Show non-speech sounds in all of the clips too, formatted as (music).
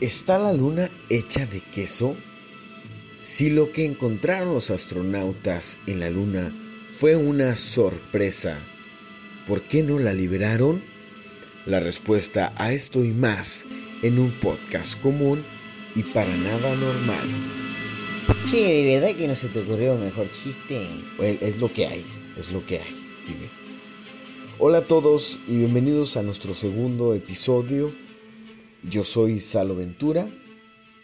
¿Está la luna hecha de queso? Si lo que encontraron los astronautas en la luna fue una sorpresa, ¿por qué no la liberaron? La respuesta a esto y más en un podcast común y para nada normal. Che, ¿de verdad que no se te ocurrió un mejor chiste? Well, es lo que hay, es lo que hay, pibe. Hola a todos y bienvenidos a nuestro segundo episodio. Yo soy Salo Ventura.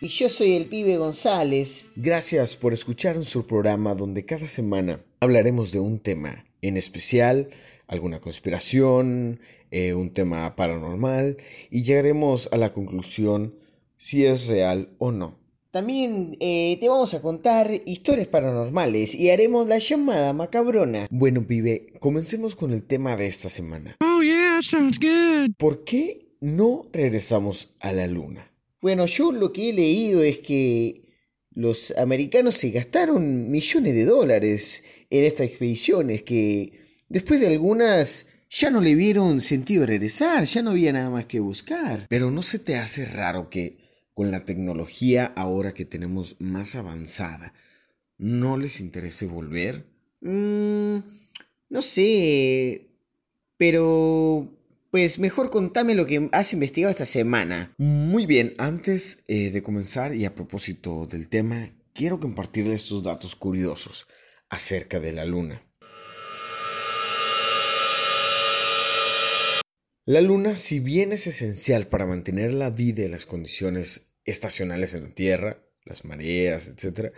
Y yo soy el pibe González. Gracias por escuchar nuestro programa donde cada semana hablaremos de un tema, en especial alguna conspiración, eh, un tema paranormal y llegaremos a la conclusión si es real o no. También eh, te vamos a contar historias paranormales y haremos la llamada macabrona. Bueno, pibe, comencemos con el tema de esta semana. Oh, yeah, sounds good. ¿Por qué no regresamos a la luna? Bueno, yo lo que he leído es que los americanos se gastaron millones de dólares en estas expediciones que después de algunas ya no le vieron sentido regresar, ya no había nada más que buscar. Pero ¿no se te hace raro que con la tecnología ahora que tenemos más avanzada, no les interese volver? Mm, no sé, pero pues mejor contame lo que has investigado esta semana. Muy bien, antes eh, de comenzar y a propósito del tema, quiero compartirles estos datos curiosos acerca de la Luna. La Luna, si bien es esencial para mantener la vida y las condiciones estacionales en la Tierra, las mareas, etc.,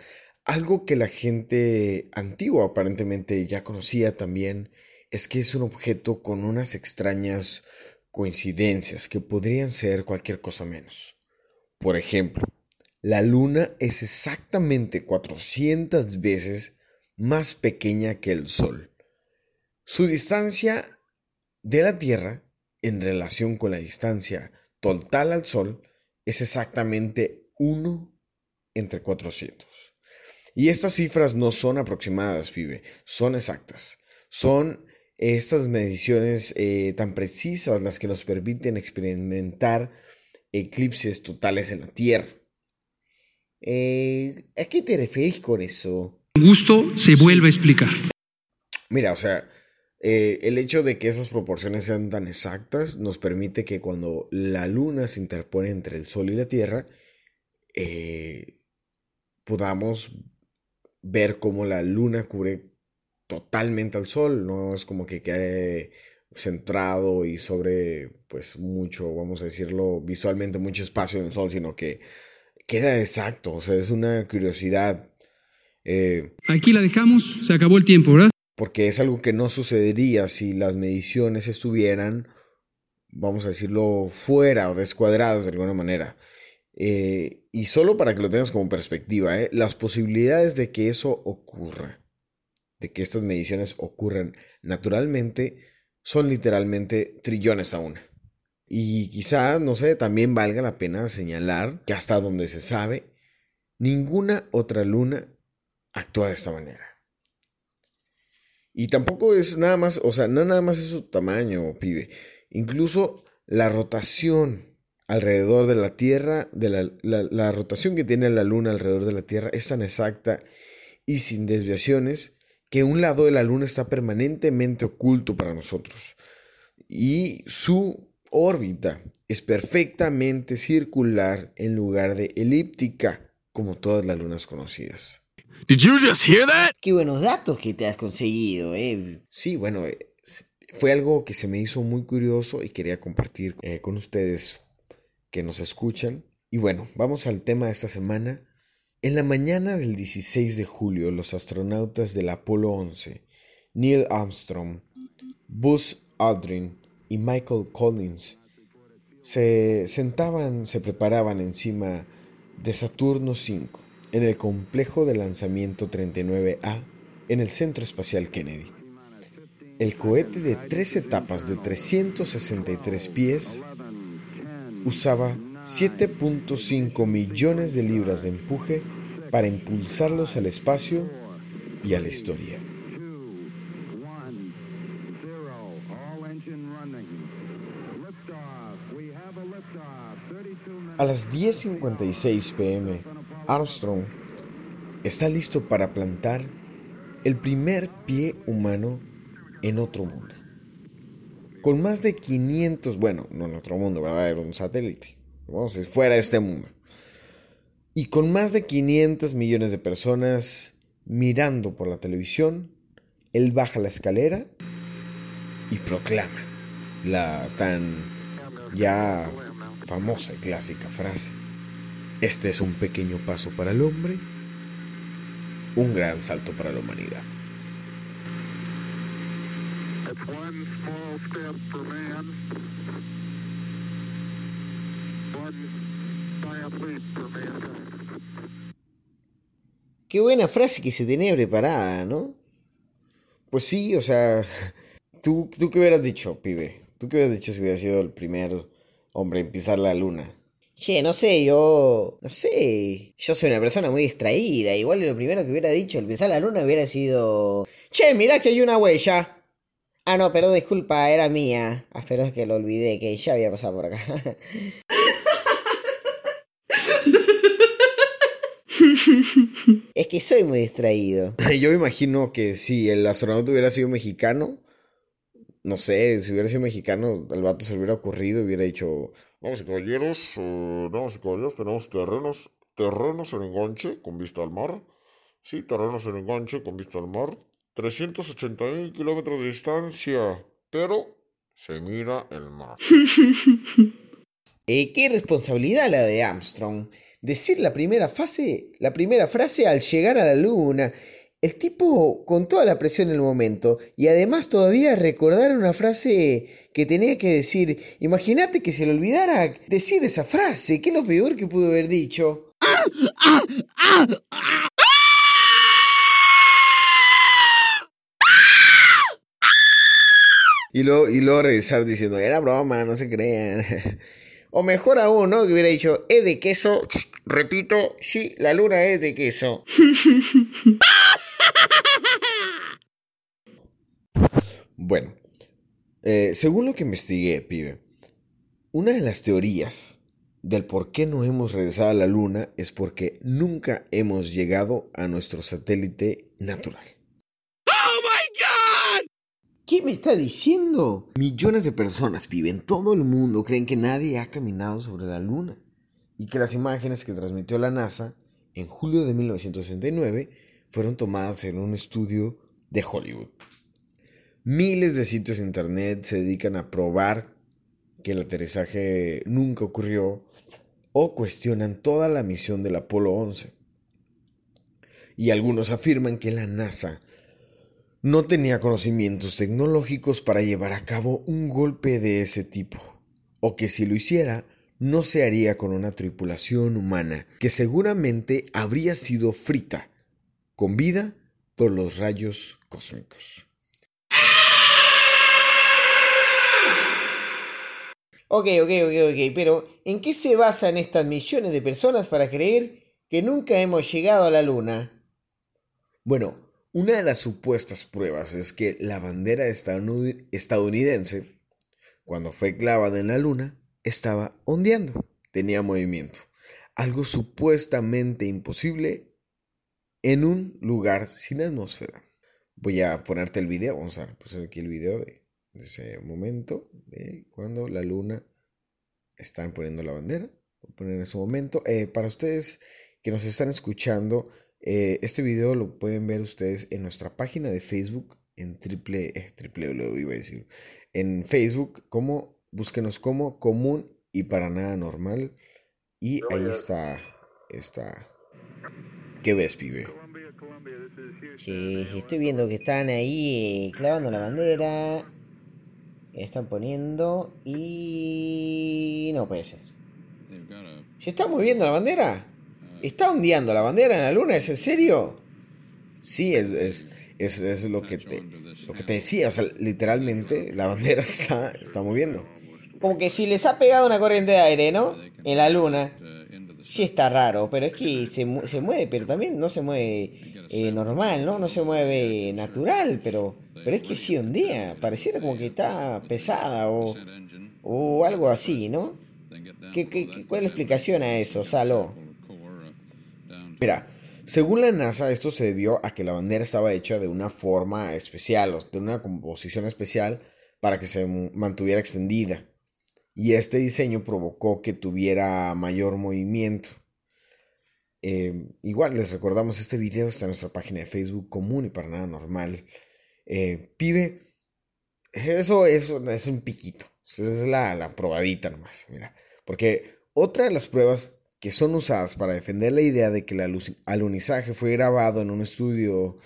algo que la gente antigua aparentemente ya conocía también es que es un objeto con unas extrañas coincidencias que podrían ser cualquier cosa menos. Por ejemplo, la luna es exactamente 400 veces más pequeña que el Sol. Su distancia de la Tierra en relación con la distancia total al Sol es exactamente 1 entre 400. Y estas cifras no son aproximadas, pibe, son exactas. Son estas mediciones eh, tan precisas las que nos permiten experimentar eclipses totales en la Tierra. Eh, ¿A qué te referís con eso? Gusto se vuelve a explicar. Mira, o sea, eh, el hecho de que esas proporciones sean tan exactas nos permite que cuando la luna se interpone entre el Sol y la Tierra, podamos ver cómo la luna cubre totalmente al sol, no es como que quede centrado y sobre, pues mucho, vamos a decirlo, visualmente mucho espacio en el sol, sino que queda exacto, o sea, es una curiosidad. Eh, Aquí la dejamos, se acabó el tiempo, ¿verdad? Porque es algo que no sucedería si las mediciones estuvieran, vamos a decirlo, fuera o descuadradas de alguna manera. Eh, y solo para que lo tengas como perspectiva, ¿eh? las posibilidades de que eso ocurra de que estas mediciones ocurran naturalmente son literalmente trillones a una. Y quizá, no sé, también valga la pena señalar que hasta donde se sabe, ninguna otra luna actúa de esta manera. Y tampoco es nada más, o sea, no nada más es su tamaño, pibe. Incluso la rotación alrededor de la Tierra, de la, la rotación que tiene la luna alrededor de la Tierra es tan exacta y sin desviaciones que un lado de la luna está permanentemente oculto para nosotros y su órbita es perfectamente circular en lugar de elíptica como todas las lunas conocidas. Did you just hear that? Qué buenos datos que te has conseguido, eh. Sí, bueno, eh, fue algo que se me hizo muy curioso y quería compartir eh, con ustedes que nos escuchan. Y bueno, vamos al tema de esta semana en la mañana del 16 de julio, los astronautas del Apolo 11, Neil Armstrong, Buzz Aldrin y Michael Collins, se sentaban, se preparaban encima de Saturno V en el complejo de lanzamiento 39A en el Centro Espacial Kennedy. El cohete de tres etapas de 363 pies usaba 7.5 millones de libras de empuje para impulsarlos al espacio y a la historia. A las 10.56 pm, Armstrong está listo para plantar el primer pie humano en otro mundo. Con más de 500, bueno, no en otro mundo, ¿verdad? Era un satélite. Vamos, fuera este mundo. Y con más de 500 millones de personas mirando por la televisión, él baja la escalera y proclama la tan ya famosa y clásica frase. Este es un pequeño paso para el hombre, un gran salto para la humanidad. Qué buena frase que se tenía preparada, ¿no? Pues sí, o sea, (laughs) ¿tú, tú qué hubieras dicho, pibe? ¿Tú qué hubieras dicho si hubiera sido el primer hombre en pisar la luna? Che, no sé, yo. No sé. Yo soy una persona muy distraída. Igual lo primero que hubiera dicho al pisar la luna hubiera sido. Che, mirá que hay una huella. Ah, no, perdón, disculpa, era mía. Ah, perdón, que lo olvidé, que ya había pasado por acá. (laughs) (laughs) es que soy muy distraído. (laughs) Yo imagino que si el astronauta hubiera sido mexicano, no sé, si hubiera sido mexicano, al vato se le hubiera ocurrido y hubiera dicho, vamos y caballeros, eh, damas y caballeros, tenemos terrenos, terrenos en enganche con vista al mar. Sí, terrenos en enganche con vista al mar. 380 mil kilómetros de distancia, pero se mira el mar. (laughs) eh, qué responsabilidad la de Armstrong decir la primera fase, la primera frase al llegar a la luna. El tipo con toda la presión en el momento y además todavía recordar una frase que tenía que decir. Imagínate que se le olvidara decir esa frase, que es lo peor que pudo haber dicho. Y luego, y luego regresar diciendo, era broma, no se crean. (laughs) O mejor aún, ¿no? Que hubiera dicho, es de queso. Repito, sí, la luna es de queso. bueno, eh, según lo que investigué, pibe, una de las teorías del por qué no hemos regresado a la luna es porque nunca hemos llegado a nuestro satélite natural. ¿Qué me está diciendo? Millones de personas viven todo el mundo creen que nadie ha caminado sobre la luna y que las imágenes que transmitió la NASA en julio de 1969 fueron tomadas en un estudio de Hollywood. Miles de sitios de internet se dedican a probar que el aterrizaje nunca ocurrió o cuestionan toda la misión del Apolo 11. Y algunos afirman que la NASA no tenía conocimientos tecnológicos para llevar a cabo un golpe de ese tipo, o que si lo hiciera, no se haría con una tripulación humana que seguramente habría sido frita, con vida, por los rayos cósmicos. Ok, ok, ok, ok, pero ¿en qué se basan estas millones de personas para creer que nunca hemos llegado a la Luna? Bueno, una de las supuestas pruebas es que la bandera estadounidense, cuando fue clavada en la luna, estaba ondeando, tenía movimiento. Algo supuestamente imposible en un lugar sin atmósfera. Voy a ponerte el video, vamos a poner aquí el video de, ese momento, de cuando la luna está poniendo la bandera. Voy a poner en ese momento. Eh, para ustedes que nos están escuchando, eh, este video lo pueden ver ustedes en nuestra página de Facebook, en triple, eh, triple lo iba a decir, en Facebook, como, búsquenos como común y para nada normal. Y ahí está, está. ¿Qué ves, pibe? Sí, estoy viendo que están ahí clavando la bandera. Están poniendo y... No puede ser. ¿Se está moviendo la bandera? ¿Está ondeando la bandera en la luna? ¿Es en serio? Sí, es, es, lo, que te, lo que te decía. O sea, literalmente la bandera (laughs) está, está moviendo. Como que si les ha pegado una corriente de aire, ¿no? En la luna. Sí está raro, pero es que se, se mueve, pero también no se mueve eh, normal, ¿no? No se mueve natural, pero, pero es que sí ondea. Pareciera como que está pesada o, o algo así, ¿no? ¿Qué, qué, qué- cuál es la explicación a eso, Salo? Mira, según la NASA, esto se debió a que la bandera estaba hecha de una forma especial, o de una composición especial para que se mantuviera extendida. Y este diseño provocó que tuviera mayor movimiento. Eh, igual les recordamos, este video está en nuestra página de Facebook común y para nada normal. Eh, pibe, eso, eso es un piquito. Esa es la, la probadita nomás. Mira. Porque otra de las pruebas que son usadas para defender la idea de que el alu- alunizaje fue grabado en un estudio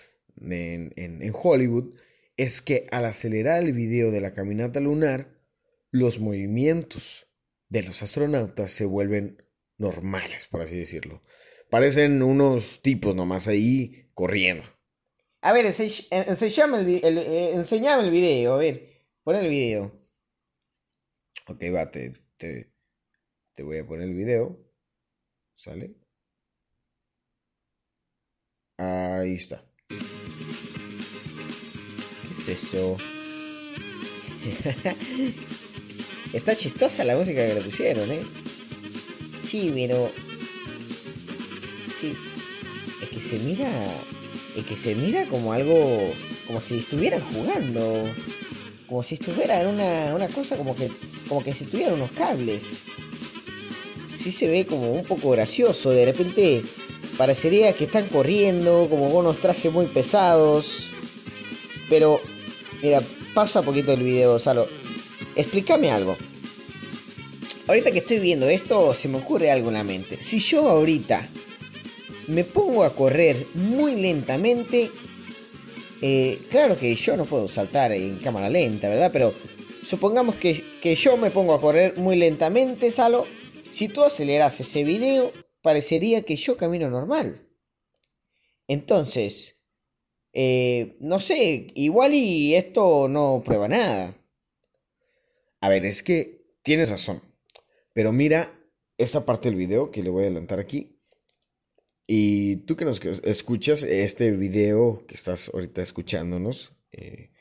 en- en Hollywood es que al acelerar el video de la caminata lunar, los movimientos de los astronautas se vuelven normales, por así decirlo. Parecen unos tipos nomás ahí corriendo. A ver, ense- enseñame el, di- el- eh, enseñame el video, a ver. Pon el video. Ok, va, te, te, te voy a poner el video. ¿Sale? Ahí está. ¿Qué es eso? (laughs) Está chistosa la música que le pusieron, ¿eh? Sí, pero... Sí. Es que se mira... Es que se mira como algo... Como si estuvieran jugando. Como si estuviera en una, una cosa como que... Como que si tuvieran unos cables. Sí se ve como un poco gracioso. De repente parecería que están corriendo, como con unos trajes muy pesados. Pero, mira, pasa poquito el video, Salo. Explícame algo. Ahorita que estoy viendo esto, se me ocurre algo en la mente. Si yo ahorita me pongo a correr muy lentamente, eh, claro que yo no puedo saltar en cámara lenta, ¿verdad? Pero supongamos que, que yo me pongo a correr muy lentamente, Salo. Si tú aceleras ese video, parecería que yo camino normal. Entonces, eh, no sé, igual y esto no prueba nada. A ver, es que tienes razón. Pero mira esta parte del video que le voy a adelantar aquí. Y tú que nos escuchas este video que estás ahorita escuchándonos, eh,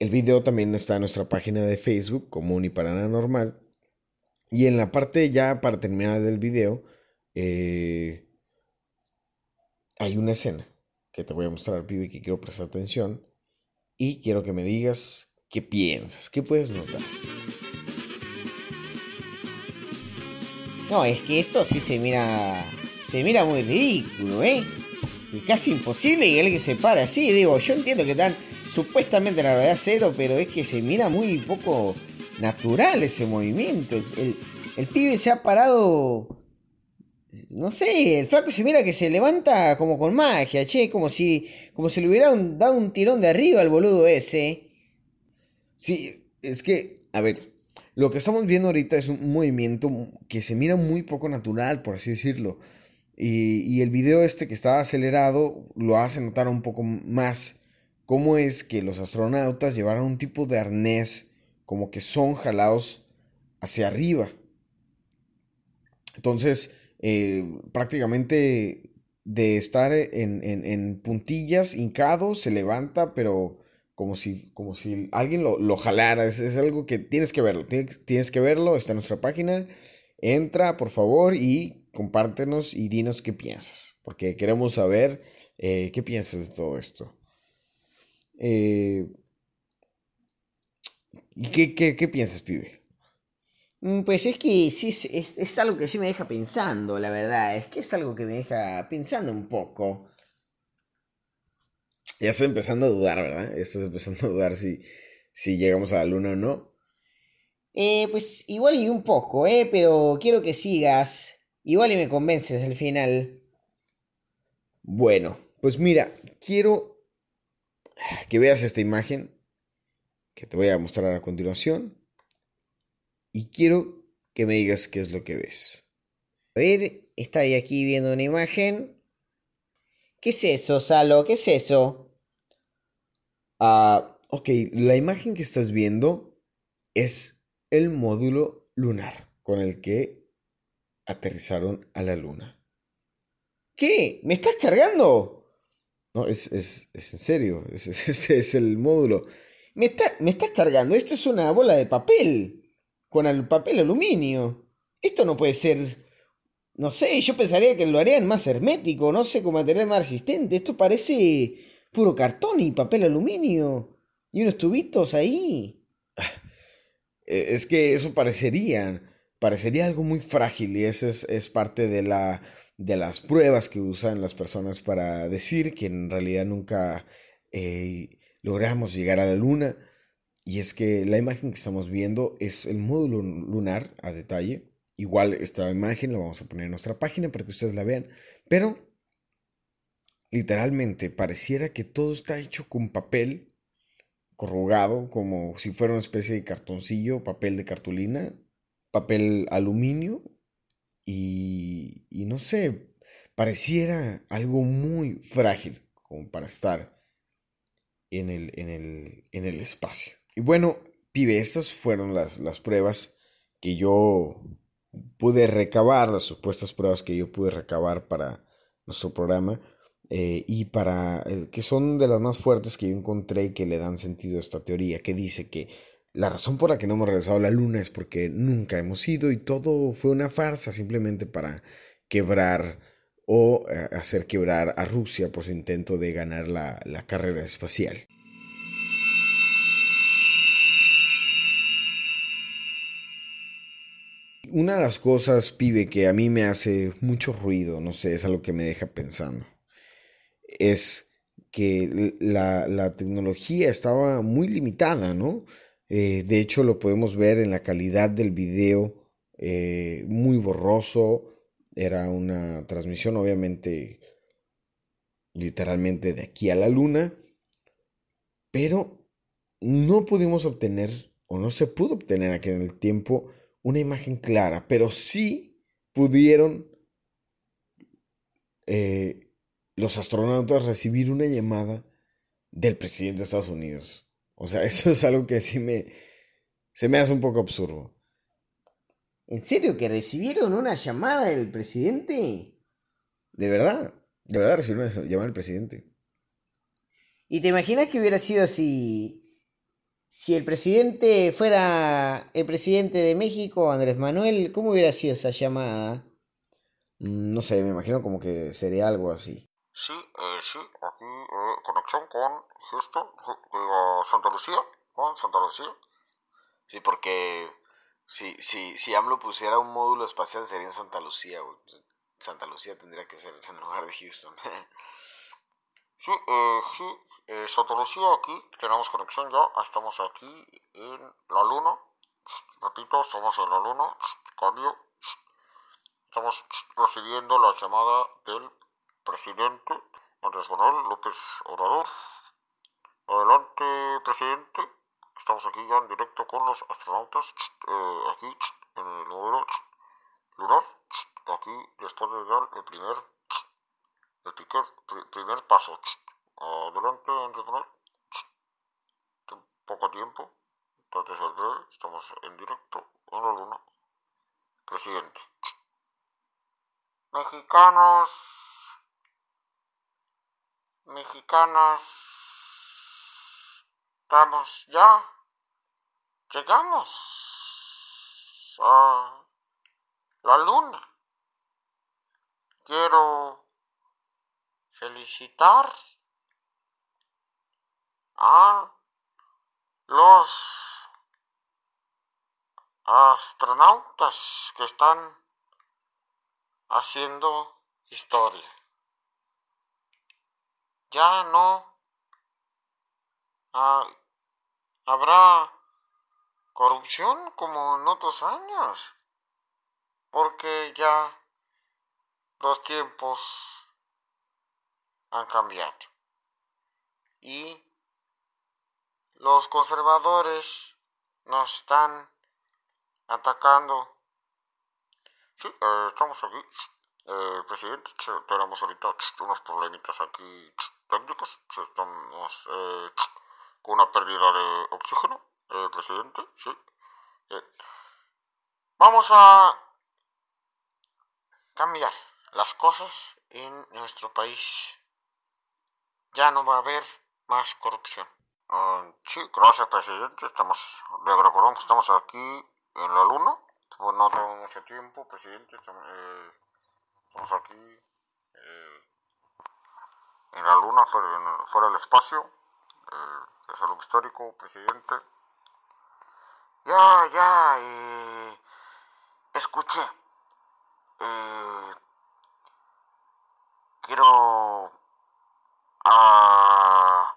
el video también está en nuestra página de Facebook, Común y para nada normal. Y en la parte ya para terminar del video, eh, hay una escena que te voy a mostrar, pibe, que quiero prestar atención. Y quiero que me digas qué piensas, qué puedes notar. No, es que esto sí se mira. Se mira muy ridículo, ¿eh? Y casi imposible que alguien se pare así. Digo, yo entiendo que están supuestamente en la gravedad cero, pero es que se mira muy poco natural ese movimiento. El, pibe se ha parado. No sé, el flaco se mira que se levanta como con magia, che, como si, como si le hubiera un- dado un tirón de arriba al boludo ese. Sí, es que, a ver, lo que estamos viendo ahorita es un movimiento que se mira muy poco natural, por así decirlo. Y, y el video este que está acelerado lo hace notar un poco más cómo es que los astronautas llevaron un tipo de arnés como que son jalados hacia arriba. Entonces, eh, prácticamente de estar en, en- en puntillas, hincado, se levanta, pero como si, como si alguien lo, lo jalara. Es, es algo que tienes que verlo. Tienes, que verlo, está en nuestra página. Entra, por favor, y compártenos y dinos qué piensas. Porque queremos saber eh, qué piensas de todo esto. Eh, ¿Y qué, qué, qué piensas, pibe? Mm, Pues es que sí, es- es algo que sí me deja pensando, la verdad. Es que es algo que me deja pensando un poco. Ya estás empezando a dudar, ¿verdad? Ya estás empezando a dudar si, si llegamos a la luna o no. Eh, pues igual y un poco, ¿eh? Pero quiero que sigas. Igual y me convences al final. Bueno, pues mira, quiero que veas esta imagen que te voy a mostrar a continuación. Y quiero que me digas qué es lo que ves. A ver, estoy aquí viendo una imagen. ¿Qué es eso, Salo? ¿Qué es eso? Ah, ok, la imagen que estás viendo es el módulo lunar con el que aterrizaron a la luna. ¿Qué? ¿Me estás cargando? No, es, es, es en serio, (laughs) es, es- es el módulo. ¿Me, está- ¿Me estás cargando? Esto es una bola de papel. Con el papel aluminio. Esto no puede ser... No sé, yo pensaría que lo harían más hermético, no sé, con material más resistente. Esto parece puro cartón y papel aluminio. Y unos tubitos ahí. (sighs) Eh, es que eso parecería, parecería algo muy frágil y eso es, parte de, la, de las pruebas que usan las personas para decir que en realidad nunca eh, logramos llegar a la luna. Y es que la imagen que estamos viendo es el módulo lunar a detalle. Igual esta imagen la vamos a poner en nuestra página para que ustedes la vean. Pero literalmente pareciera que todo está hecho con papel corrugado, como si fuera una especie de cartoncillo, papel de cartulina, papel aluminio y, no sé, pareciera algo muy frágil como para estar en el, en el, en el espacio. Y bueno, pibe, estas fueron las, las pruebas que yo pude recabar, las supuestas pruebas que yo pude recabar para nuestro programa. Eh, y para eh, que son de las más fuertes que yo encontré que le dan sentido a esta teoría, que dice que la razón por la que no hemos regresado a la luna es porque nunca hemos ido y todo fue una farsa simplemente para quebrar o eh, hacer quebrar a Rusia por su intento de ganar la, la carrera espacial. Una de las cosas, pibe, que a mí me hace mucho ruido, no sé, es algo que me deja pensando es que la, tecnología estaba muy limitada, ¿no? Eh, de hecho, lo podemos ver en la calidad del video, eh, muy borroso. Era una transmisión, obviamente, literalmente de aquí a la luna. Pero no pudimos obtener, o no se pudo obtener aquí en el tiempo, una imagen clara. Pero sí pudieron eh, los astronautas recibir una llamada del presidente de Estados Unidos. O sea, (laughs) eso es algo que sí me... Se me hace un poco absurdo. ¿En serio que recibieron una llamada del presidente? De verdad, de verdad recibieron una llamada del presidente. ¿Y te imaginas que hubiera sido así? Si el presidente fuera el presidente de México, Andrés Manuel, ¿cómo hubiera sido esa llamada? Mm, no sé, me imagino como que sería algo así. Sí, eh, sí, aquí eh, conexión con Houston, digo, Santa Lucía, con Santa Lucía. Sí, porque si, si, si AMLO pusiera un módulo espacial sería en Santa Lucía, Santa Lucía tendría que ser en lugar de Houston. (laughs) sí, eh, sí, eh, Santa Lucía aquí, tenemos conexión ya, estamos aquí en la luna. Repito, estamos en la luna, cambio. Estamos recibiendo la llamada del presidente Andrés Manuel López Obrador. Adelante, presidente. Estamos aquí ya en directo con los astronautas, eh, aquí en el módulo lunar. Aquí, después de dar el primer, el primer paso. Adelante, Andrés Manuel. Poco tiempo. Breve, estamos en directo en la luna. Presidente. Mexicanos mexicanas, estamos ya, llegamos a la luna. Quiero felicitar a los astronautas que están haciendo historia ya no. Ah, habrá corrupción como en otros años, porque ya los tiempos han cambiado. Y los conservadores nos están atacando. Sí, eh, estamos aquí. Eh, presidente, tenemos ahorita unos problemitas aquí técnicos, estamos eh, (tsk) con una pérdida de oxígeno, eh, presidente, sí. Vamos a cambiar las cosas en nuestro país. Ya no va a haber más corrupción. Uh, sí, gracias, presidente. Estamos, le recordamos estamos aquí en la luna. No tengo mucho tiempo, presidente. Eh, estamos aquí en la luna, fuera, del espacio. Eh, es algo histórico, presidente. Ya, ya, eh, escuché. Eh, quiero ah,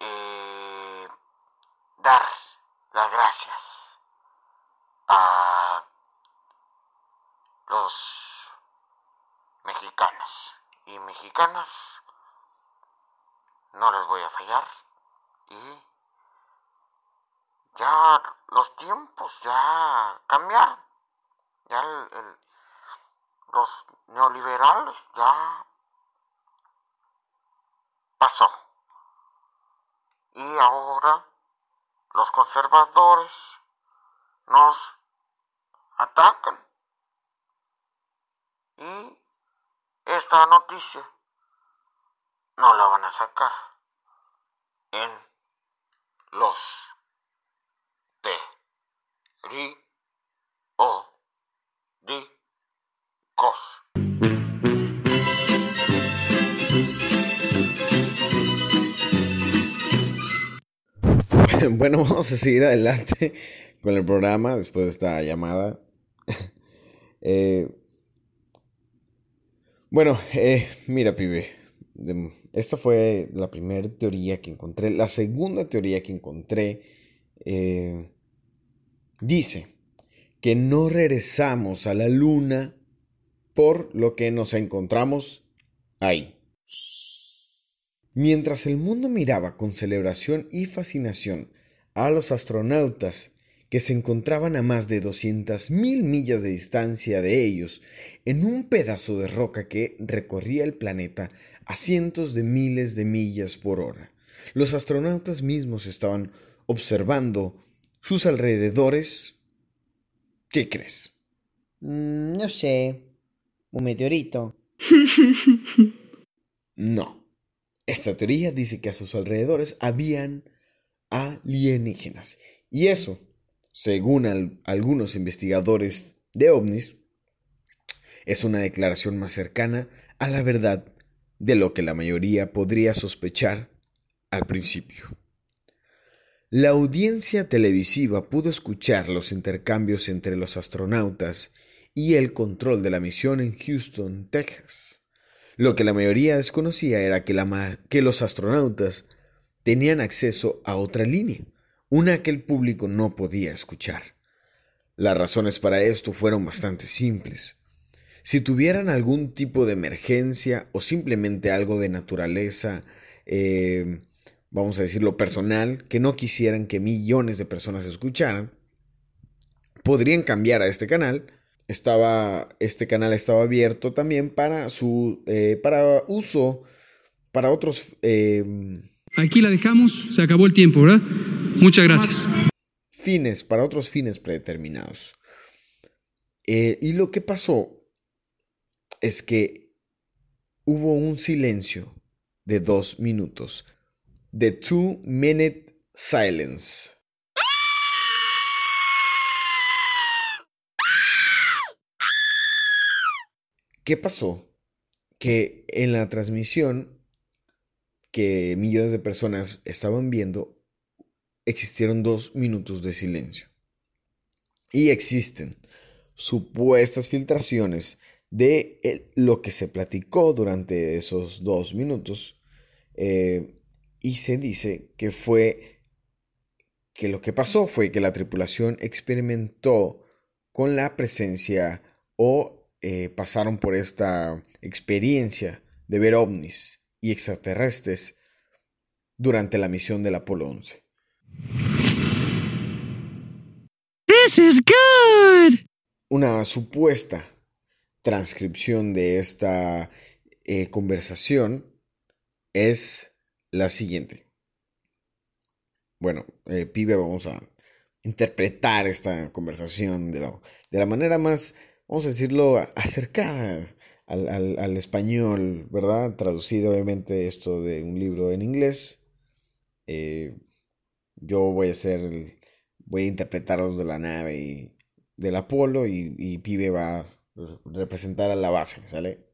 eh, dar las gracias a los mexicanos y mexicanas. No les voy a fallar y ya los tiempos ya cambiaron. Ya los neoliberales ya pasó. Y ahora los conservadores nos atacan. Y esta noticia no la van a sacar en los T ri o di cos. (laughs) Bueno, vamos a seguir adelante con el programa después de esta llamada. (laughs) Eh, bueno, eh, mira, pibe. Esta fue la primera teoría que encontré. La segunda teoría que encontré eh, dice que no regresamos a la luna por lo que nos encontramos ahí. Mientras el mundo miraba con celebración y fascinación a los astronautas que se encontraban a más de 200.000 millas de distancia de ellos en un pedazo de roca que recorría el planeta a cientos de miles de millas por hora, los astronautas mismos estaban observando sus alrededores, ¿qué crees? Mm, no sé. Un meteorito. (laughs) no. Esta teoría dice que a sus alrededores habían alienígenas. Y eso, según algunos investigadores de ovnis, es una declaración más cercana a la verdad de lo que la mayoría podría sospechar al principio. La audiencia televisiva pudo escuchar los intercambios entre los astronautas y el control de la misión en Houston, Texas. Lo que la mayoría desconocía era que, que los astronautas tenían acceso a otra línea, una que el público no podía escuchar. Las razones para esto fueron bastante simples. Si tuvieran algún tipo de emergencia o simplemente algo de naturaleza, eh, vamos a decirlo, personal, que no quisieran que millones de personas escucharan, podrían cambiar a este canal. Estaba, este canal estaba abierto también para su, eh, para uso, para otros... Eh, Aquí la dejamos, se acabó el tiempo, ¿verdad? Muchas gracias. Fines, para otros fines predeterminados. Eh, y lo que pasó es que hubo un silencio de dos minutos The Two Minute Silence. ¿Qué pasó? Que en la transmisión que millones de personas estaban viendo, existieron dos minutos de silencio. Y existen supuestas filtraciones de eh, lo que se platicó durante esos dos minutos. Eh, y se dice que fue que lo que pasó fue que la tripulación experimentó con la presencia o eh, pasaron por esta experiencia de ver ovnis y extraterrestres durante la misión del Apolo 11. This is good. Una supuesta transcripción de esta eh, conversación es la siguiente. Bueno, eh, pibe, vamos a interpretar esta conversación de la, de la manera más, vamos a decirlo, acercada al, español, ¿verdad? Traducido obviamente esto de un libro en inglés. Eh, yo voy a hacer, voy a interpretaros de la nave y del Apolo y, y Pibe va a representar a la base, ¿sale?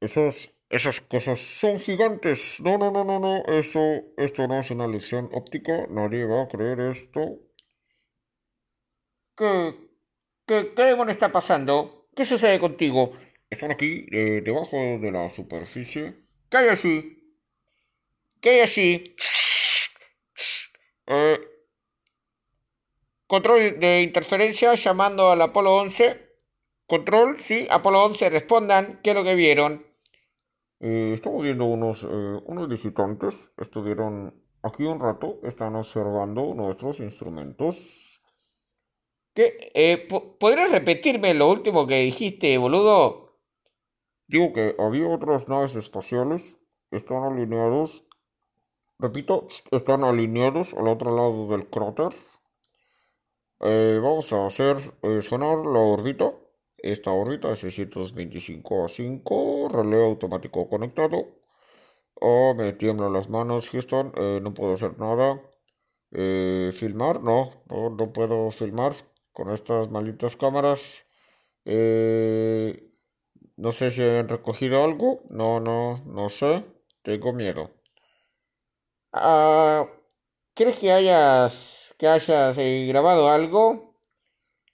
Esas, esas cosas son gigantes. No, no, no, no, no. Eso, esto no es una lección óptica. Nadie va a creer esto. ¿Qué, qué, qué demonios está pasando? ¿Qué sucede contigo? Están aquí, eh, debajo de la superficie. ¿Qué hay así? ¿Qué hay así? Eh, Control de interferencia llamando al Apolo 11. Control, sí, Apolo 11, respondan. ¿Qué es lo que vieron? eh, estamos viendo unos, eh, unos visitantes. Estuvieron aquí un rato. Están observando nuestros instrumentos. ¿Qué? Eh, po- ¿Podrías repetirme lo último que dijiste, boludo? Digo que había otras naves espaciales. Están alineados. Repito, están alineados al otro lado del cráter. Eh, vamos a hacer eh, sonar la órbita. Esta órbita es 625 a 5. Relé automático conectado. Oh, me tiemblan las manos, Houston. eh, no puedo hacer nada. Filmar, no, no, no puedo filmar con estas malditas cámaras. Eh, no sé si han recogido algo. No, no, no sé. Tengo miedo. Ah, ¿Crees que hayas, que hayas eh, grabado algo?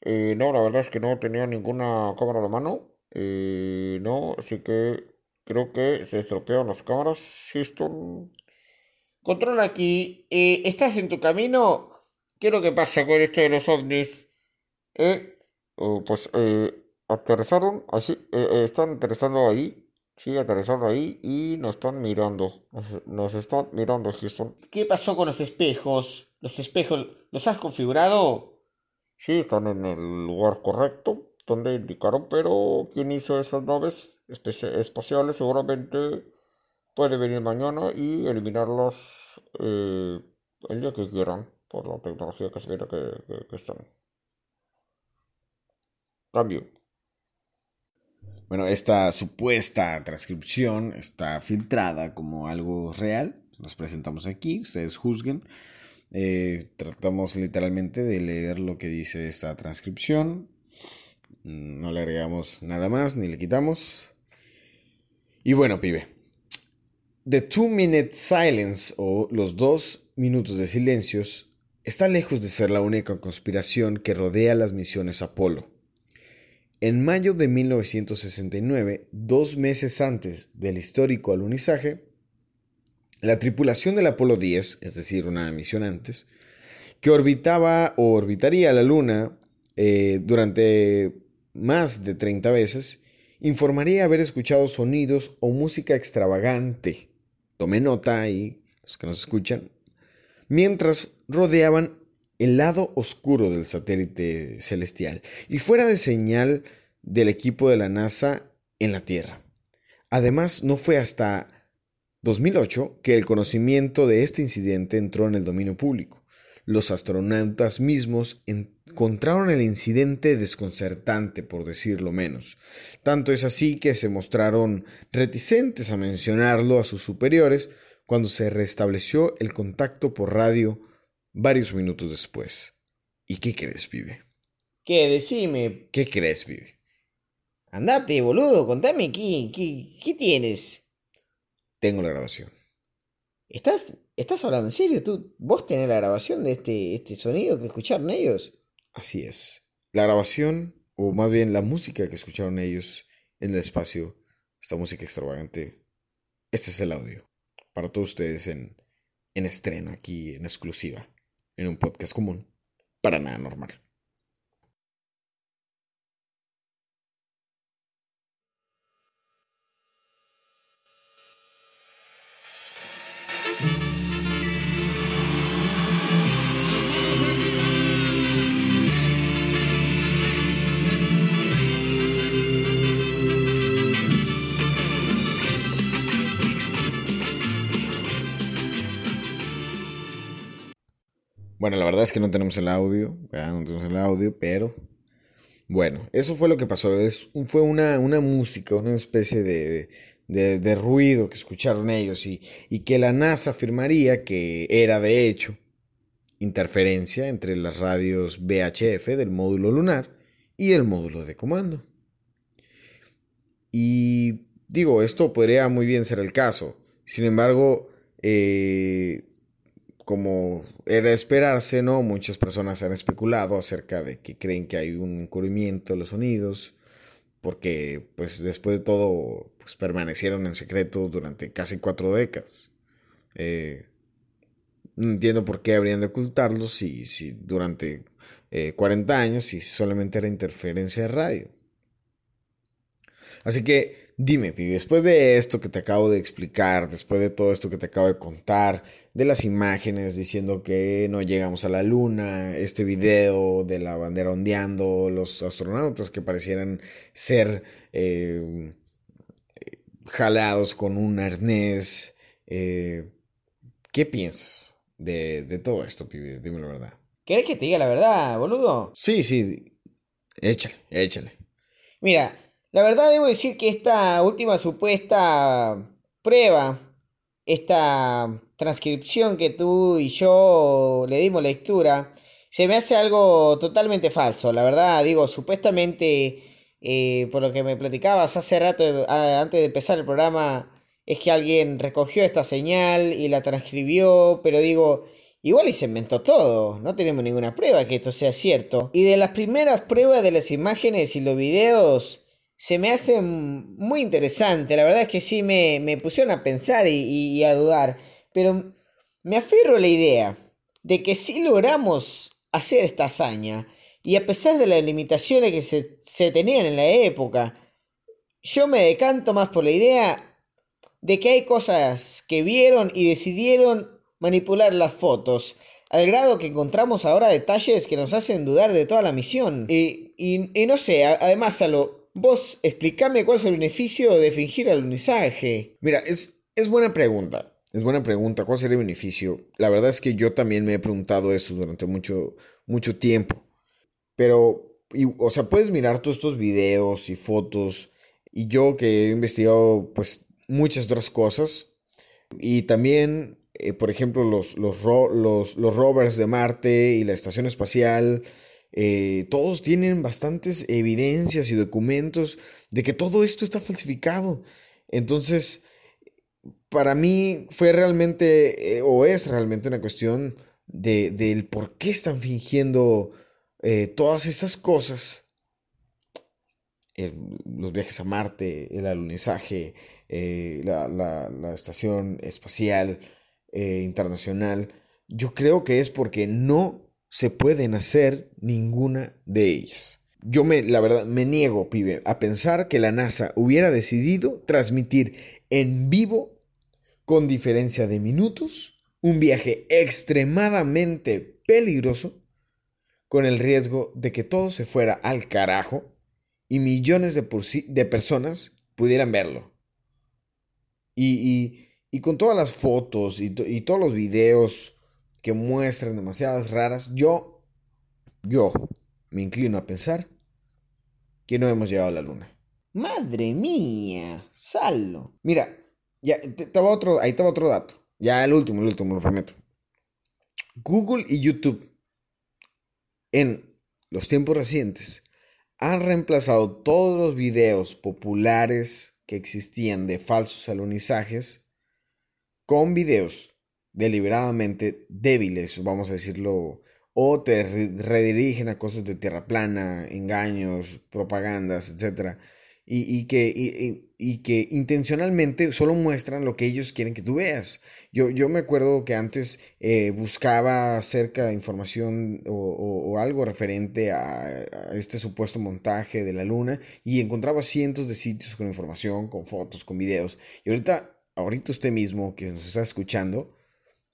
Eh, no, la verdad es que no tenía ninguna cámara a la mano. No, así que creo que se estropearon las cámaras. Houston. Control aquí. ¿estás en tu camino? ¿Qué es lo que pasa con esto de los ovnis? Eh, pues eh, aterrizaron así. eh, eh, están aterrizando ahí. Sí, aterrizaron ahí y nos están mirando. Nos, nos están mirando, Houston. ¿Qué pasó con los espejos? ¿Los espejos los has configurado? Sí, están en el lugar correcto donde indicaron, pero quien hizo esas naves espaciales seguramente puede venir mañana y eliminarlas eh, el día que quieran por la tecnología que se que, que- que están. Cambio. Bueno, esta supuesta transcripción está filtrada como algo real. Nos presentamos aquí, ustedes juzguen. Eh, tratamos literalmente de leer lo que dice esta transcripción. Mm, No le agregamos nada más ni le quitamos. Y bueno, pibe. The Two Minute Silence o los dos minutos de silencios está lejos de ser la única conspiración que rodea las misiones Apolo. En mayo de 1969, dos meses antes del histórico alunizaje, la tripulación del Apolo 10, es decir, una misión antes, que orbitaba o orbitaría la Luna eh, durante más de 30 veces, informaría haber escuchado sonidos o música extravagante. Tome nota ahí, los que nos escuchan, mientras rodeaban el lado oscuro del satélite celestial y fuera de señal del equipo de la NASA en la Tierra. Además, no fue hasta 2008 que el conocimiento de este incidente entró en el dominio público. Los astronautas mismos encontraron el incidente desconcertante, por decirlo menos. Tanto es así que se mostraron reticentes a mencionarlo a sus superiores cuando se restableció el contacto por radio varios minutos después. ¿Y qué crees, pibe? ¿Qué? Decime. ¿Qué crees, pibe? Andate, boludo, contame qué, qué, qué tienes. Tengo la grabación. ¿Estás, ¿Estás hablando en serio? ¿Tú, ¿Vos tenés la grabación de este, este sonido que escucharon ellos? Así es. La grabación, o más bien la música que escucharon ellos en el espacio, esta música extravagante, este es el audio. Para todos ustedes en, en estreno, aquí en exclusiva, en un podcast común, para nada normal. Bueno, la verdad es que no tenemos el audio, no tenemos el audio, pero bueno, eso fue lo que pasó. Es, fue una, una música, una especie de, de, de ruido que escucharon ellos y, y que la NASA afirmaría que era de hecho interferencia entre las radios VHF del módulo lunar y el módulo de comando. Y digo, esto podría muy bien ser el caso. Sin embargo, eh, como era esperarse, ¿no? Muchas personas han especulado acerca de que creen que hay un encubrimiento de los sonidos, porque pues después de todo pues, permanecieron en secreto durante casi cuatro décadas. Eh, no entiendo por qué habrían de ocultarlos si, si durante 40 eh, años si solamente era interferencia de radio. Así que dime, Pibi, después de esto que te acabo de explicar, después de todo esto que te acabo de contar, de las imágenes diciendo que no llegamos a la luna, este video de la bandera ondeando, los astronautas que parecieran ser eh, jalados con un arnés, eh, ¿qué piensas de, de todo esto, Pibi? Dime la verdad. ¿Querés que te diga la verdad, boludo? Sí, sí, échale, échale. Mira, la verdad debo decir que esta última supuesta prueba, esta transcripción que tú y yo le dimos lectura, se me hace algo totalmente falso. La verdad, digo, supuestamente, eh, por lo que me platicabas hace rato, antes de empezar el programa, es que alguien recogió esta señal y la transcribió, pero digo, igual y se inventó todo, no tenemos ninguna prueba que esto sea cierto. Y de las primeras pruebas de las imágenes y los videos, se me hace muy interesante. La verdad es que sí me, pusieron a pensar y, a dudar. Pero me aferro a la idea de que si logramos hacer esta hazaña, y a pesar de las limitaciones que se, se tenían en la época, yo me decanto más por la idea de que hay cosas que vieron y decidieron manipular las fotos, al grado que encontramos ahora detalles que nos hacen dudar de toda la misión. Y, y no sé, además a lo, Vos explícame cuál es el beneficio de fingir alunizaje. Mira, es, es buena pregunta. Es buena pregunta. ¿Cuál sería el beneficio? La verdad es que yo también me he preguntado eso durante mucho, mucho tiempo. Pero, o sea, puedes mirar todos estos videos y fotos. Y yo que he investigado, pues, muchas otras cosas. Y también, eh, por ejemplo, los, los, los rovers de Marte y la estación espacial eh, todos tienen bastantes evidencias y documentos de que todo esto está falsificado. Entonces, para mí fue realmente, eh, o es realmente una cuestión de, del por qué están fingiendo eh, todas estas cosas. los viajes a Marte, el alunizaje, la, la, estación espacial internacional. Yo creo que es porque no se pueden hacer ninguna de ellas. Yo me, la verdad, me niego, pibe, a pensar que la NASA hubiera decidido transmitir en vivo, con diferencia de minutos, un viaje extremadamente peligroso, con el riesgo de que todo se fuera al carajo y millones de, personas pudieran verlo. Y, y, con todas las fotos y, y todos los videos que muestran demasiadas raras, yo, yo me inclino a pensar que no hemos llegado a la luna. Madre mía, sallo. Mira, ya estaba otro, ahí estaba otro dato. Ya el último, el último, lo prometo. Google y YouTube en los tiempos recientes han reemplazado todos los videos populares que existían de falsos alunizajes con videos deliberadamente débiles, vamos a decirlo, o te redirigen a cosas de tierra plana, engaños, propagandas, etc. Y, que, y, que intencionalmente solo muestran lo que ellos quieren que tú veas. Yo, yo me acuerdo que antes eh, buscaba acerca de información o, algo referente a, a, este supuesto montaje de la luna y encontraba cientos de sitios con información, con fotos, con videos. Y ahorita, ahorita usted mismo que nos está escuchando,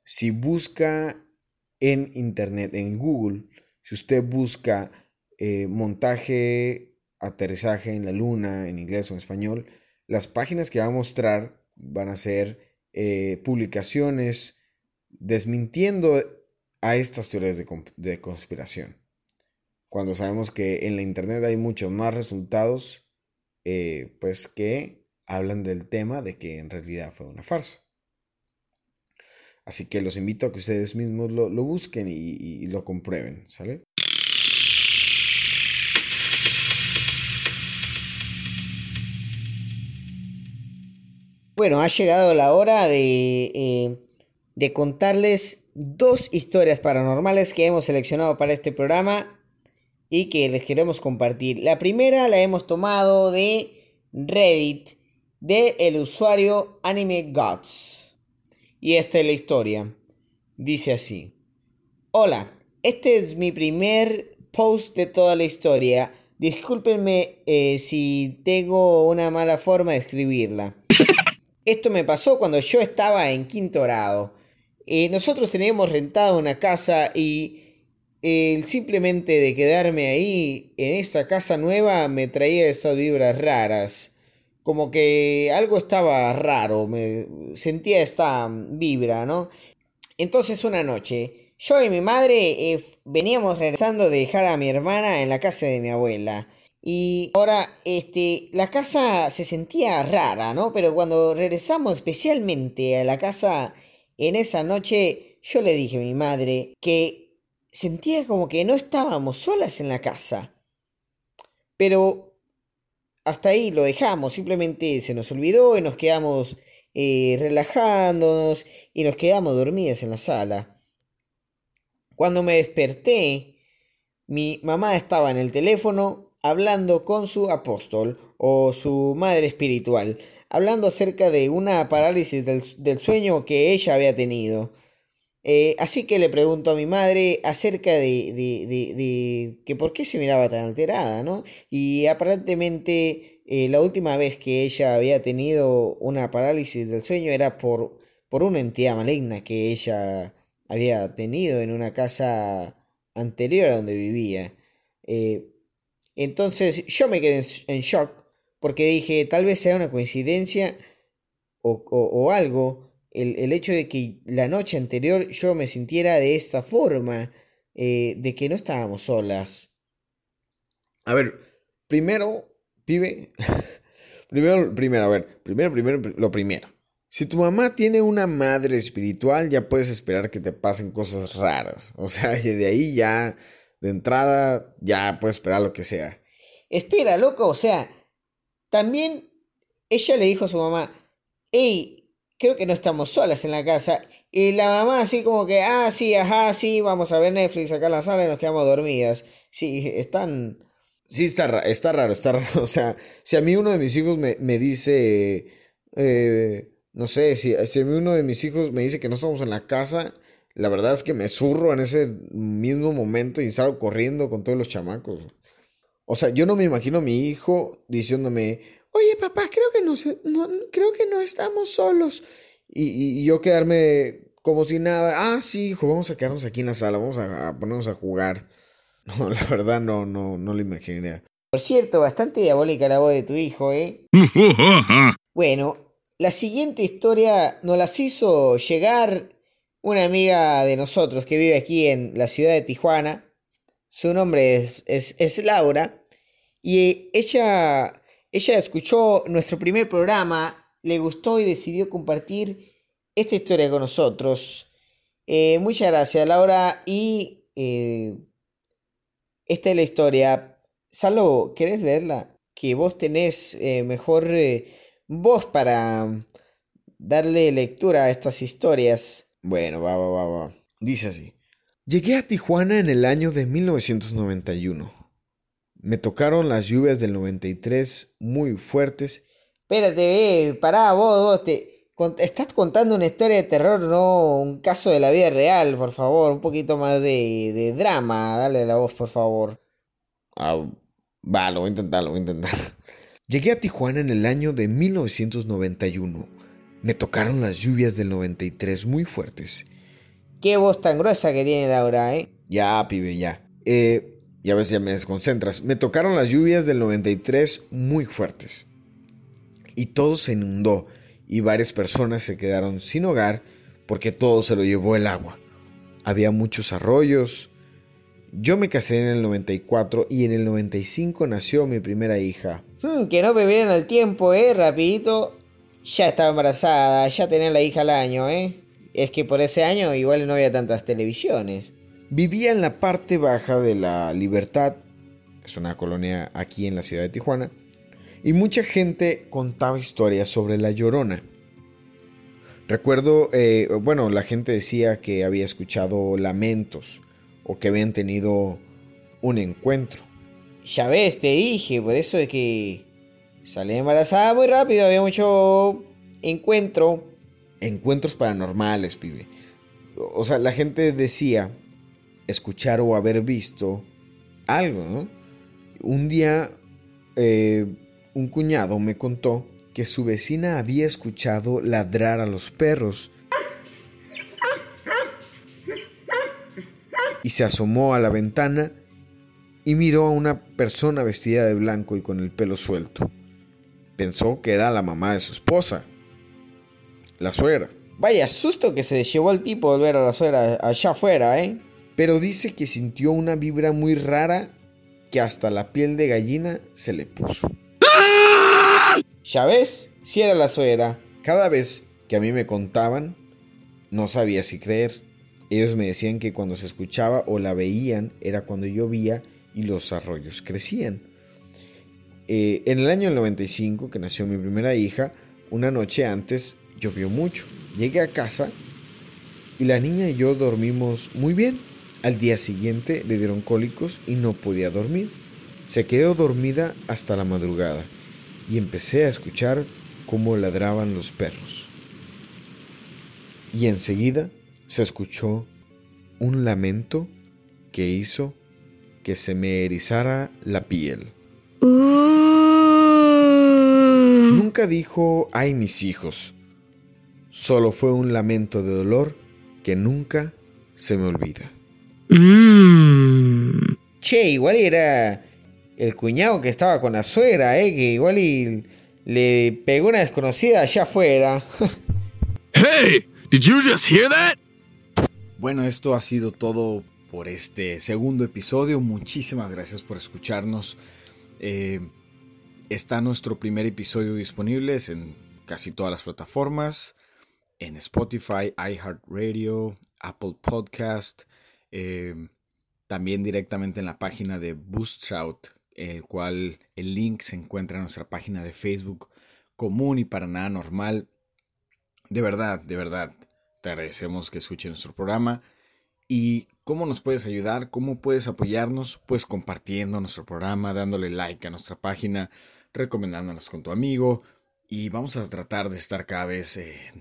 si busca en Internet, en Google, si usted busca eh, montaje, aterrizaje en la luna, en inglés o en español, las páginas que va a mostrar van a ser eh, publicaciones desmintiendo a estas teorías de, conspiración. Cuando sabemos que en la Internet hay muchos más resultados, eh, pues que hablan del tema de que en realidad fue una farsa. Así que los invito a que ustedes mismos lo, lo busquen y, lo comprueben, ¿sale? Bueno, ha llegado la hora de, eh, de contarles dos historias paranormales que hemos seleccionado para este programa y que les queremos compartir. La primera la hemos tomado de Reddit del el usuario Anime Gods. Y esta es la historia. Dice así. Hola, este es mi primer post de toda la historia. Discúlpenme eh, si tengo una mala forma de escribirla. (laughs) Esto me pasó cuando yo estaba en quinto grado. Eh, nosotros teníamos rentado una casa y simplemente de quedarme ahí en esta casa nueva me traía esas vibras raras. Como que algo estaba raro, me sentía esta vibra, ¿no? Entonces una noche, yo y mi madre eh, veníamos regresando de dejar a mi hermana en la casa de mi abuela. Y ahora, este, la casa se sentía rara, ¿no? Pero cuando regresamos especialmente a la casa en esa noche, yo le dije a mi madre que sentía como que no estábamos solas en la casa. Pero hasta ahí lo dejamos, simplemente se nos olvidó y nos quedamos eh, relajándonos y nos quedamos dormidas en la sala. Cuando me desperté, mi mamá estaba en el teléfono hablando con su apóstol o su madre espiritual, hablando acerca de una parálisis del, sueño que ella había tenido. Eh, así que le pregunto a mi madre acerca de, de, que por qué se miraba tan alterada, ¿no? Y aparentemente eh, la última vez que ella había tenido una parálisis del sueño era por, por una entidad maligna que ella había tenido en una casa anterior a donde vivía. Eh, entonces yo me quedé en shock porque dije, tal vez sea una coincidencia o, algo, el, hecho de que la noche anterior yo me sintiera de esta forma, eh, de que no estábamos solas. A ver, primero, pibe, (laughs) primero, primero, a ver, primero, primero, lo primero. Si tu mamá tiene una madre espiritual, ya puedes esperar que te pasen cosas raras. O sea, (laughs) de ahí ya de entrada ya puedes esperar lo que sea. Espera, loco, o sea, también ella le dijo a su mamá, hey, creo que no estamos solas en la casa. Y la mamá así como que, ah, sí, ajá, sí, vamos a ver Netflix acá en la sala y nos quedamos dormidas. Sí, están... Sí, está, está raro, está raro. (laughs) O sea, si a mí uno de mis hijos me, dice, eh, no sé, si, si a mí uno de mis hijos me dice que no estamos en la casa, la verdad es que me zurro en ese mismo momento y salgo corriendo con todos los chamacos. O sea, yo no me imagino a mi hijo diciéndome, oye papá, creo que no, no creo que no estamos solos. Y, yo quedarme como si nada. Ah, sí, hijo, vamos a quedarnos aquí en la sala, vamos a, ponernos a jugar. (laughs) No, la verdad no, no, no lo imaginé. Por cierto, bastante diabólica la voz de tu hijo, ¿eh? (laughs) bueno, la siguiente historia nos las hizo llegar una amiga de nosotros que vive aquí en la ciudad de Tijuana. Su nombre es, es, Laura. Y ella, ella escuchó nuestro primer programa, le gustó y decidió compartir esta historia con nosotros. Eh, muchas gracias, Laura. Y eh, esta es la historia. Salo, ¿querés leerla? Que vos tenés eh, mejor voz para darle lectura a estas historias. Bueno, va, va, va, va. Dice así. Llegué a Tijuana en el año de 1991. Me tocaron las lluvias del 93 muy fuertes. Espérate, eh, pará, vos, vos, te, estás contando una historia de terror, no un caso de la vida real, por favor. Un poquito más de, de drama, dale la voz, por favor. Ah, va, lo voy a intentar, lo voy a intentar. (laughs) Llegué a Tijuana en el año de 1991 me tocaron las lluvias del 93 muy fuertes. Qué voz tan gruesa que tiene Laura, ¿eh? Ya, pibe, ya. Eh, ya ves, ya me desconcentras. Me tocaron las lluvias del 93 muy fuertes. Y todo se inundó y varias personas se quedaron sin hogar porque todo se lo llevó el agua. Había muchos arroyos. Yo me casé en el 94 y en el 95 nació mi primera hija. Hmm, que no bebieron el tiempo, ¿eh? Rapidito ya estaba embarazada, ya tenía la hija al año, ¿eh? es que por ese año igual no había tantas televisiones. Vivía en la parte baja de la Libertad, es una colonia aquí en la ciudad de Tijuana, y mucha gente contaba historias sobre la llorona. Recuerdo, eh, bueno, la gente decía que había escuchado lamentos o que habían tenido un encuentro. Ya ves, te dije, por eso es que salí embarazada muy rápido, había mucho encuentro. Encuentros paranormales, pibe. O sea, la gente decía escuchar o haber visto algo, ¿no? Un día eh, un cuñado me contó que su vecina había escuchado ladrar a los perros y se asomó a la ventana y miró a una persona vestida de blanco y con el pelo suelto. Pensó que era la mamá de su esposa, la suegra. Vaya susto que se llevó al tipo volver a la suegra allá afuera, ¿eh? Pero dice que sintió una vibra muy rara que hasta la piel de gallina se le puso. Ya ves, si era la suegra. Cada vez que a mí me contaban, no sabía si creer. Ellos me decían que cuando se escuchaba o la veían era cuando llovía y los arroyos crecían. Eh, en el año 95, que nació mi primera hija, una noche antes llovió mucho. Llegué a casa y la niña y yo dormimos muy bien. Al día siguiente le dieron cólicos y no podía dormir. Se quedó dormida hasta la madrugada y empecé a escuchar cómo ladraban los perros. Y enseguida se escuchó un lamento que hizo que se me erizara la piel. Nunca dijo, ay mis hijos. Solo fue un lamento de dolor que nunca se me olvida. Mmm. Che, igual era el cuñado que estaba con la suegra, ¿eh? Que igual y le pegó una desconocida allá afuera. (laughs) Hey, did you just hear that? Bueno, esto ha sido todo por este segundo episodio. Muchísimas gracias por escucharnos. Eh, está nuestro primer episodio disponible en casi todas las plataformas. En Spotify, iHeartRadio, Apple Podcast. Eh, también directamente en la página de Boostrout, el cual el link se encuentra en nuestra página de Facebook común y para nada normal. De verdad, de verdad, te agradecemos que escuchen nuestro programa. ¿Y cómo nos puedes ayudar? ¿Cómo puedes apoyarnos? Pues compartiendo nuestro programa, dándole like a nuestra página, recomendándonos con tu amigo. Y vamos a tratar de estar cada vez eh,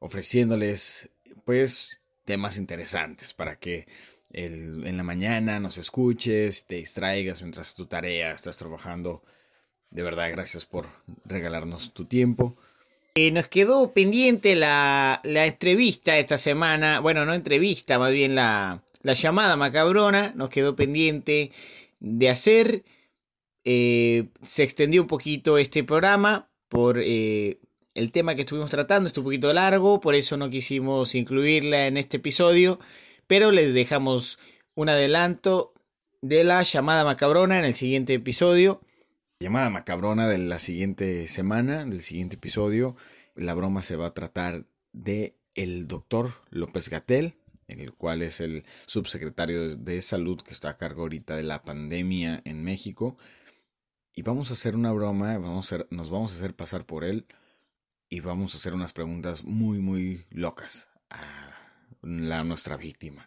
ofreciéndoles, pues, temas interesantes para que en la mañana nos escuches, te distraigas mientras tu tarea estás trabajando. De verdad, gracias por regalarnos tu tiempo. Eh, nos quedó pendiente la, la entrevista esta semana. Bueno, no entrevista, más bien la, la llamada macabrona. Nos quedó pendiente de hacer. Eh, se extendió un poquito este programa por eh, el tema que estuvimos tratando. Estuvo un poquito largo, por eso no quisimos incluirla en este episodio. Pero les dejamos un adelanto de la llamada macabrona en el siguiente episodio. Llamada macabrona de la siguiente semana, del siguiente episodio. La broma se va a tratar de el doctor López Gatel, el cual es el subsecretario de salud que está a cargo ahorita de la pandemia en México. Y vamos a hacer una broma, vamos a hacer- nos vamos a hacer pasar por él y vamos a hacer unas preguntas muy, muy locas a la, nuestra víctima.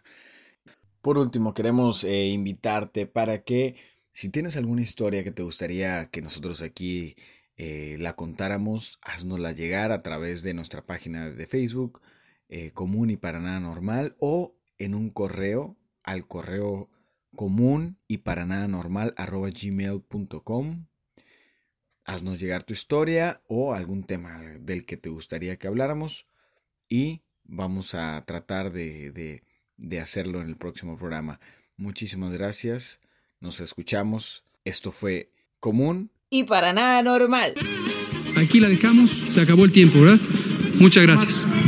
Por último, queremos eh, invitarte para que si tienes alguna historia que te gustaría que nosotros aquí eh, la contáramos, haznosla llegar a través de nuestra página de Facebook, eh, común y para nada normal, o en un correo al correo común y para nada normal arroba gmail.com. Haznos llegar tu historia o algún tema del que te gustaría que habláramos y vamos a tratar de, de- hacerlo en el próximo programa. Muchísimas gracias, nos escuchamos. Esto fue común Y para nada normal. Aquí la dejamos, se acabó el tiempo, ¿verdad? Muchas gracias.